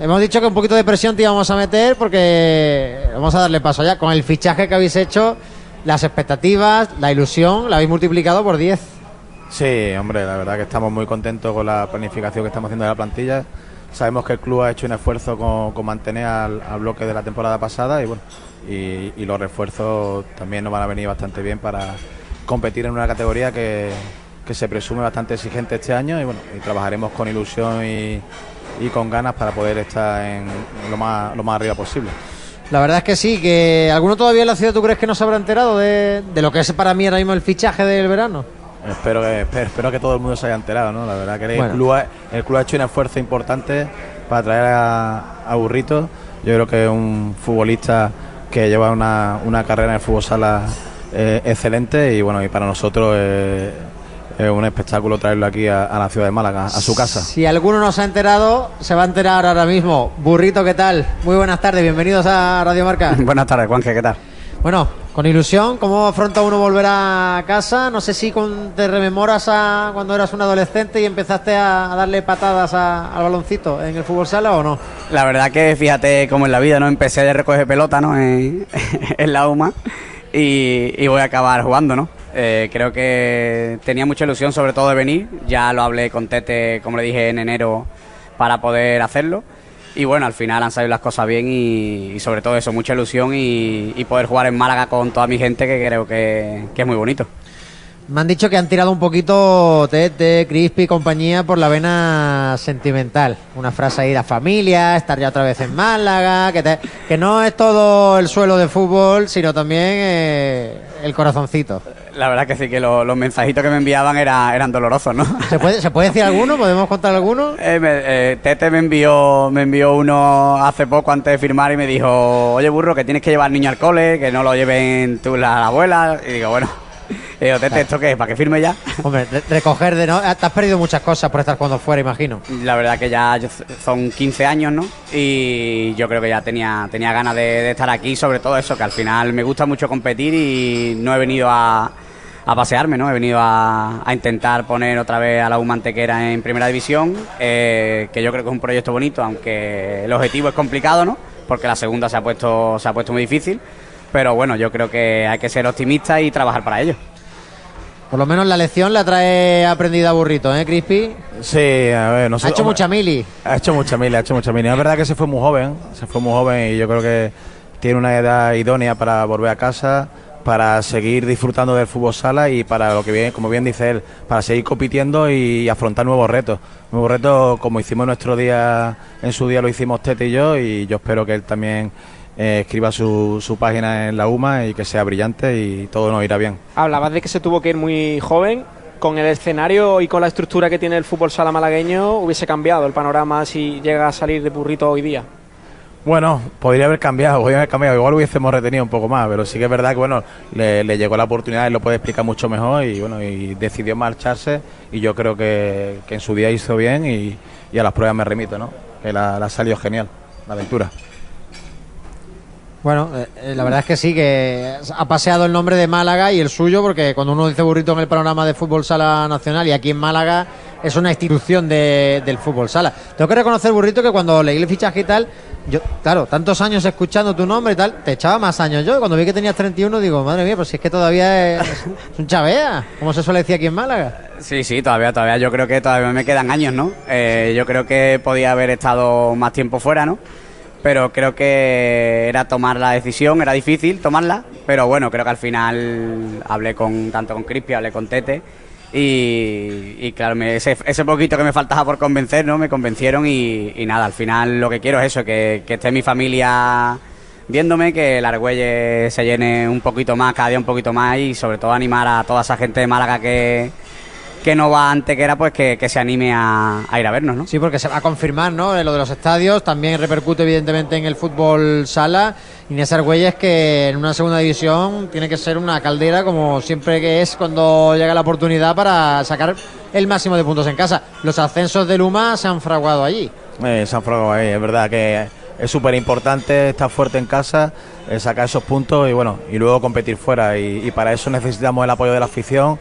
hemos dicho que un poquito de presión te íbamos a meter porque vamos a darle paso ya. Con el fichaje que habéis hecho, las expectativas, la ilusión, la habéis multiplicado por 10. Sí, hombre, la verdad que estamos muy contentos con la planificación que estamos haciendo de la plantilla. Sabemos que el club ha hecho un esfuerzo con, mantener al, bloque de la temporada pasada y bueno, y, los refuerzos también nos van a venir bastante bien para competir en una categoría que, se presume bastante exigente este año y bueno, y trabajaremos con ilusión y, con ganas para poder estar en lo más, lo más arriba posible. La verdad es que sí, que alguno todavía en la ciudad tú crees que no se habrá enterado de, de lo que es para mí ahora mismo el fichaje del verano. Espero que, espero, que todo el mundo se haya enterado, ¿no? La verdad que el, club ha, el club ha hecho un esfuerzo importante para traer a, Burrito. Yo creo que es un futbolista que lleva una, una carrera en el fútbol sala eh, excelente y bueno, y para nosotros es un espectáculo traerlo aquí a, la ciudad de Málaga, a su casa. Si alguno no se ha enterado, se va a enterar ahora mismo. Burrito, ¿qué tal? Muy buenas tardes, bienvenidos a Radio Marca. buenas tardes, Juanje, ¿qué tal? Bueno, con ilusión, ¿cómo afronta uno volver a casa? No sé si te rememoras a cuando eras un adolescente y empezaste a, darle patadas al baloncito en el fútbol sala o no. La verdad que fíjate cómo en la vida, ¿no? Empecé de recoger pelota, ¿no? En, la UMA y, voy a acabar jugando, ¿no? Eh, creo que tenía mucha ilusión sobre todo de venir, ya lo hablé con Tete, como le dije, en enero para poder hacerlo y bueno, al final han salido las cosas bien y, sobre todo eso, mucha ilusión y, poder jugar en Málaga con toda mi gente que creo que, es muy bonito. Me han dicho que han tirado un poquito Tete, Crispy y compañía por la vena sentimental. Una frase ahí, la familia, estar ya otra vez en Málaga, que, que no es todo el suelo de fútbol, sino también eh, el corazoncito. La verdad que sí, que los mensajitos que me enviaban eran dolorosos, ¿no? ¿Se puede, ¿Se puede decir alguno? ¿Podemos contar alguno? Eh, eh, Tete me envió, me envió uno hace poco antes de firmar y me dijo, oye burro, que tienes que llevar al niño al cole, que no lo lleven tú la, abuela. Y digo, bueno, digo, Tete, ¿esto qué es? ¿Para que firme ya? Hombre, recoger de no. Te has perdido muchas cosas por estar cuando fuera, imagino. La verdad que ya son 15 años, ¿no? Y yo creo que ya tenía, tenía ganas de estar aquí, sobre todo eso, que al final me gusta mucho competir y no he venido a a pasearme, ¿no? He venido a, intentar poner otra vez a la Humantequera en primera división, eh, que yo creo que es un proyecto bonito, aunque el objetivo es complicado, ¿no? Porque la segunda se ha puesto, se ha puesto muy difícil, pero bueno, yo creo que hay que ser optimista y trabajar para ello. Por lo menos la lección la trae aprendida burrito, ¿eh, Crispy? Sí, a ver, Ha hecho mucha mili. Ha hecho mucha mili, ha hecho mucha mili. Es verdad que se fue muy joven, se fue muy joven y yo creo que tiene una edad idónea para volver a casa para seguir disfrutando del fútbol sala y para lo que viene, como bien dice él, para seguir compitiendo y afrontar nuevos retos. Nuevos retos como hicimos nuestro día, en su día lo hicimos Tete y yo y yo espero que él también eh, escriba su, su, página en la UMA y que sea brillante y todo nos irá bien. Hablabas de que se tuvo que ir muy joven. Con el escenario y con la estructura que tiene el fútbol sala malagueño hubiese cambiado el panorama si llega a salir de burrito hoy día. Bueno, podría haber cambiado, podría haber cambiado. Igual hubiésemos retenido un poco más, pero sí que es verdad que bueno, le, llegó la oportunidad, y lo puede explicar mucho mejor y bueno, y decidió marcharse y yo creo que, en su día hizo bien y, a las pruebas me remito, ¿no? Que la, la salió genial, la aventura. Bueno, eh, eh, la verdad es que sí, que ha paseado el nombre de Málaga y el suyo, porque cuando uno dice burrito en el panorama de fútbol sala nacional y aquí en Málaga es una institución del fútbol sala. Tengo que reconocer, burrito, que cuando leí el fichaje y tal, yo, claro, tantos años escuchando tu nombre y tal, te echaba más años yo. Cuando vi que tenías 31, digo, madre mía, pues si es que todavía es, un chavea, como se suele decir aquí en Málaga. Sí, sí, todavía, todavía. Yo creo que todavía me quedan años, ¿no? Eh, yo creo que podía haber estado más tiempo fuera, ¿no? Pero creo que era tomar la decisión, era difícil tomarla, pero bueno, creo que al final hablé con tanto con Crispy, hablé con Tete y, claro, ese, ese, poquito que me faltaba por convencer, ¿no? Me convencieron y, nada, al final lo que quiero es eso, que, esté mi familia viéndome, que el Argüelle se llene un poquito más, cada día un poquito más y sobre todo animar a toda esa gente de Málaga que, que no va antes que era, pues que, se anime a, ir a vernos, ¿no? Sí, porque se va a confirmar, ¿no? Lo de los estadios también repercute evidentemente en el fútbol sala. Inés Argüelles que en una segunda división tiene que ser una caldera como siempre que es cuando llega la oportunidad para sacar el máximo de puntos en casa. Los ascensos de Luma se han fraguado allí. Eh, se han fraguado ahí, es verdad que es súper importante estar fuerte en casa, eh, sacar esos puntos y bueno, y luego competir fuera. y para eso necesitamos el apoyo de la afición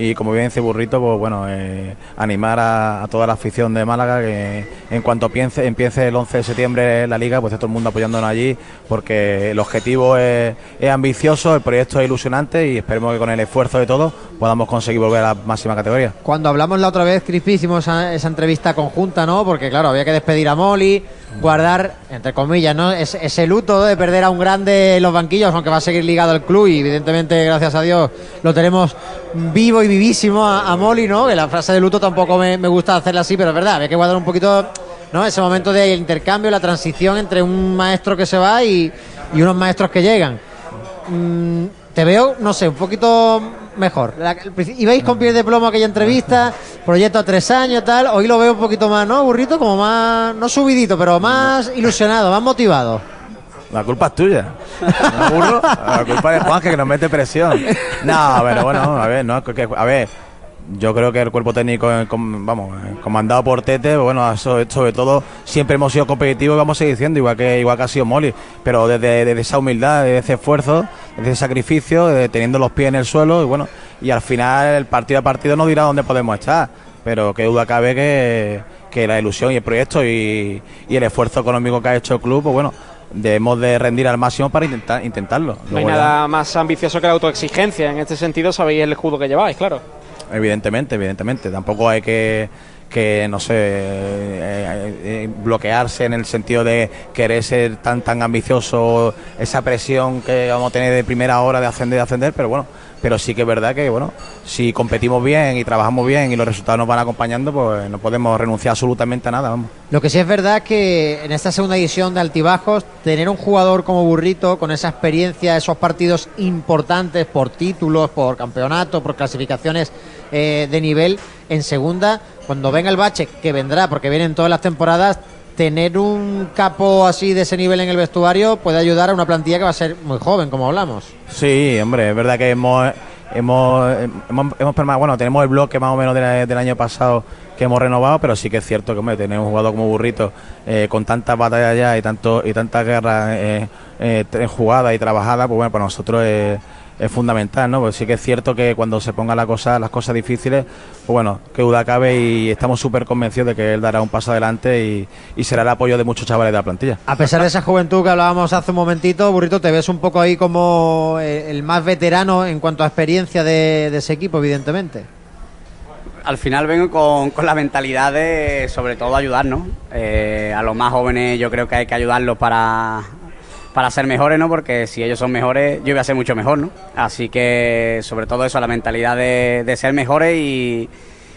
y como bien dice Burrito, pues bueno, eh, animar a, toda la afición de Málaga que en cuanto piense, empiece el 11 de septiembre la liga, pues todo el mundo apoyándonos allí, porque el objetivo es, ambicioso, el proyecto es ilusionante y esperemos que con el esfuerzo de todos podamos conseguir volver a la máxima categoría. Cuando hablamos la otra vez, Crispi, hicimos esa, entrevista conjunta, ¿no? Porque claro, había que despedir a Molly, guardar, entre comillas, ¿no? ese luto de perder a un grande en los banquillos, aunque va a seguir ligado al club y evidentemente, gracias a Dios, lo tenemos vivo y vivísimo a, Molly, ¿no? Que la frase de luto tampoco me, gusta hacerla así, pero es verdad, hay que guardar un poquito, ¿no? Ese momento de intercambio, la transición entre un maestro que se va y, unos maestros que llegan. Mm, te veo, no sé, un poquito mejor. ibais con piel de plomo aquella entrevista, proyecto a tres años, tal. Hoy lo veo un poquito más, ¿no? Burrito, como más, no subidito, pero más ilusionado, más motivado. La culpa es tuya. ¿No, La culpa es Juan que nos mete presión. No, pero bueno, a ver, no, a ver, yo creo que el cuerpo técnico, eh, vamos, eh, comandado por Tete, bueno, sobre todo siempre hemos sido competitivos y vamos a seguir diciendo, igual que igual que ha sido Molly, pero desde, esa humildad, desde ese esfuerzo, desde ese sacrificio, teniendo los pies en el suelo y bueno, y al final el partido a partido nos dirá dónde podemos estar, pero qué duda cabe que, que la ilusión y el proyecto y, y el esfuerzo económico que ha hecho el club, pues bueno, debemos de rendir al máximo para intentar intentarlo. no hay nada más ambicioso que la autoexigencia. En este sentido sabéis el escudo que lleváis, claro. Evidentemente, evidentemente. Tampoco hay que que no sé eh, eh, bloquearse en el sentido de querer ser tan tan ambicioso esa presión que vamos a tener de primera hora de ascender de ascender pero bueno pero sí que es verdad que bueno si competimos bien y trabajamos bien y los resultados nos van acompañando pues no podemos renunciar absolutamente a nada vamos. Lo que sí es verdad es que en esta segunda edición de Altibajos tener un jugador como Burrito con esa experiencia esos partidos importantes por títulos por campeonato por clasificaciones eh, de nivel en segunda cuando venga el bache que vendrá porque vienen todas las temporadas tener un capo así de ese nivel en el vestuario puede ayudar a una plantilla que va a ser muy joven, como hablamos. Sí, hombre, es verdad que hemos, hemos, hemos, bueno, tenemos el bloque más o menos del año pasado que hemos renovado, pero sí que es cierto que hombre, tenemos un jugador como Burrito eh, con tantas batallas ya y tanto y tantas guerras eh, eh, jugadas y trabajadas, pues bueno, para nosotros es fundamental, ¿no? Pues sí que es cierto que cuando se pongan la cosa, las cosas difíciles, pues bueno, que duda cabe y estamos súper convencidos de que él dará un paso adelante y, será el apoyo de muchos chavales de la plantilla. A pesar de esa juventud que hablábamos hace un momentito, Burrito, te ves un poco ahí como el más veterano en cuanto a experiencia de, ese equipo, evidentemente. Al final vengo con, la mentalidad de, sobre todo, ayudarnos. Eh, a los más jóvenes yo creo que hay que ayudarlos para para ser mejores, ¿no? Porque si ellos son mejores, yo voy a ser mucho mejor, ¿no? Así que, sobre todo eso, la mentalidad de, ser mejores y,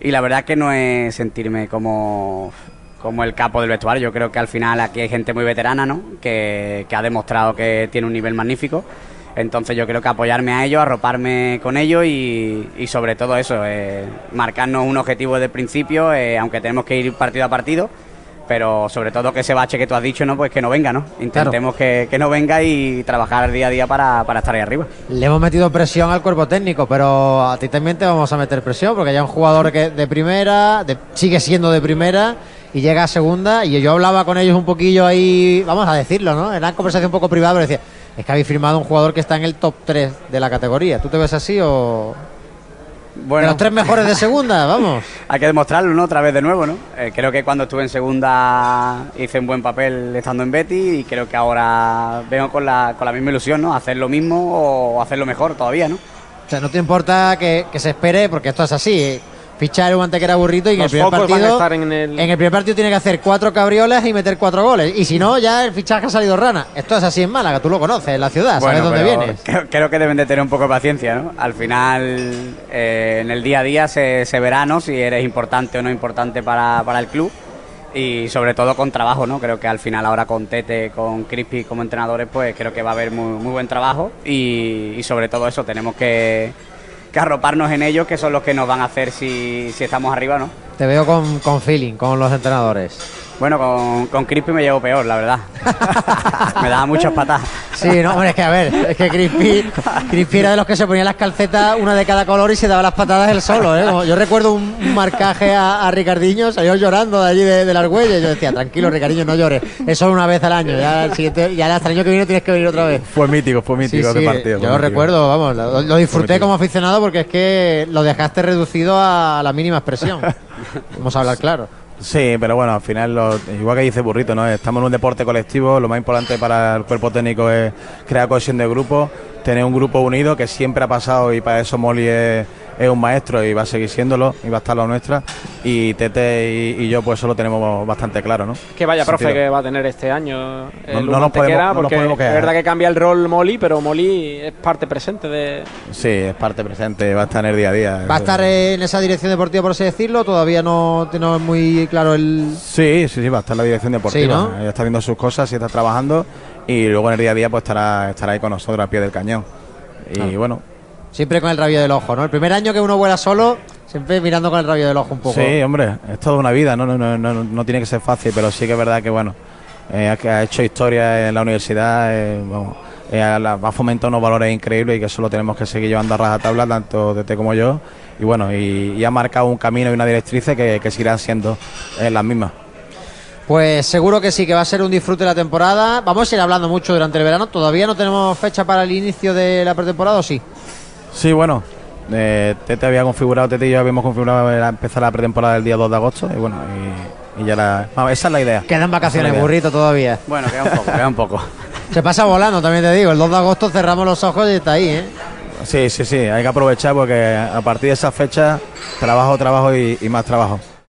la verdad que no es sentirme como, como el capo del vestuario. Yo creo que al final aquí hay gente muy veterana, ¿no? Que, ha demostrado que tiene un nivel magnífico. Entonces yo creo que apoyarme a ellos, arroparme con ellos y, sobre todo eso, eh, marcarnos un objetivo desde el principio, eh, aunque tenemos que ir partido a partido pero sobre todo que ese bache que tú has dicho, ¿no? Pues que no venga, ¿no? Intentemos que, no venga y trabajar día a día para, estar ahí arriba. Le hemos metido presión al cuerpo técnico, pero a ti también te vamos a meter presión, porque ya un jugador que de primera, sigue siendo de primera y llega a segunda, y yo hablaba con ellos un poquillo ahí, vamos a decirlo, ¿no? Era una conversación un poco privada, pero decía, es que habéis firmado un jugador que está en el top 3 de la categoría. ¿Tú te ves así o...? Bueno, los tres mejores de segunda, vamos. Hay que demostrarlo, ¿no? Otra vez de nuevo, ¿no? Eh, creo que cuando estuve en segunda hice un buen papel estando en Betty y creo que ahora vengo con la, con la misma ilusión, ¿no? Hacer lo mismo o hacerlo mejor todavía, ¿no? O sea, no te importa que, que se espere, porque esto es así. Fichar un antequera burrito y en el primer partido en el... primer partido tiene que hacer cuatro cabriolas y meter cuatro goles y si no ya el fichaje ha salido rana esto es así en Málaga tú lo conoces en la ciudad sabes dónde vienes creo, que deben de tener un poco de paciencia ¿no? al final eh, en el día a día se, se verá ¿no? si eres importante o no importante para, para el club y sobre todo con trabajo, ¿no? Creo que al final ahora con Tete, con Crispy como entrenadores, pues creo que va a haber muy, muy buen trabajo y sobre todo eso tenemos que que arroparnos en ellos, que son los que nos van a hacer si, estamos arriba, ¿no? Te veo con, con feeling, con los entrenadores. Bueno, con, con Crispy me llevo peor, la verdad. me daba muchas patas. Sí, no, hombre, es que a ver, es que Crispy, Crispy era de los que se ponía las calcetas, una de cada color y se daba las patadas él solo. ¿eh? Yo recuerdo un, un marcaje a, a, Ricardiño, salió llorando de allí de, de la Argüelles. Yo decía, tranquilo, Ricardiño, no llores. Eso una vez al año. Ya, el siguiente, ya hasta el año que viene tienes que venir otra vez. Fue mítico, fue mítico sí, ese sí, partido. Yo lo recuerdo, vamos, lo, lo disfruté como aficionado porque es que lo dejaste reducido a la mínima expresión. Vamos a hablar claro. Sí, pero bueno, al final, lo, igual que dice Burrito, ¿no? estamos en un deporte colectivo, lo más importante para el cuerpo técnico es crear cohesión de grupo, tener un grupo unido que siempre ha pasado y para eso Molly es, es un maestro y va a seguir siéndolo y va a estar la nuestra y Tete y, y yo pues eso lo tenemos bastante claro, ¿no? Que vaya profe Sentido. que va a tener este año el No- no nos podemos- no nos porque podemos es verdad que cambia el rol Molly, pero Molly es parte presente de... Sí, es parte presente, va a estar en el día a día. ¿Va a estar en esa dirección deportiva, por así decirlo? Todavía no tenemos muy claro el... Sí, sí, sí, va a estar en la dirección deportiva. Sí, ¿no? Ella está viendo sus cosas y está trabajando y luego en el día a día pues estará, estará ahí con nosotros al pie del cañón. Y Claro. bueno, Siempre con el rabio del ojo, ¿no? El primer año que uno vuela solo, siempre mirando con el rabio del ojo un poco. Sí, hombre, es toda una vida, no, no, no, no, no tiene que ser fácil, pero sí que es verdad que, bueno, eh, ha- que ha hecho historia en la universidad, eh, vamos, eh, ha fomentado unos valores increíbles y que eso lo tenemos que seguir llevando a rajatabla, tanto Tete como yo, y bueno, y, y ha marcado un camino y una directriz que, que seguirán siendo eh, las mismas. Pues seguro que sí, que va a ser un disfrute la temporada. Vamos a ir hablando mucho durante el verano. Todavía no tenemos fecha para el inicio de la pretemporada, ¿o sí? Sí, bueno, eh, Tete había configurado, Tete y yo habíamos configurado la- empezar la pretemporada el día 2 de agosto, y bueno, y, y ya la... vamos, esa es la idea. Quedan vacaciones, idea. burrito, todavía. Bueno, queda un poco, queda un poco. Se pasa volando, también te digo. El 2 de agosto cerramos los ojos y está ahí, ¿eh? Sí, sí, sí, hay que aprovechar porque a partir de esa fecha trabajo, trabajo y- y más trabajo.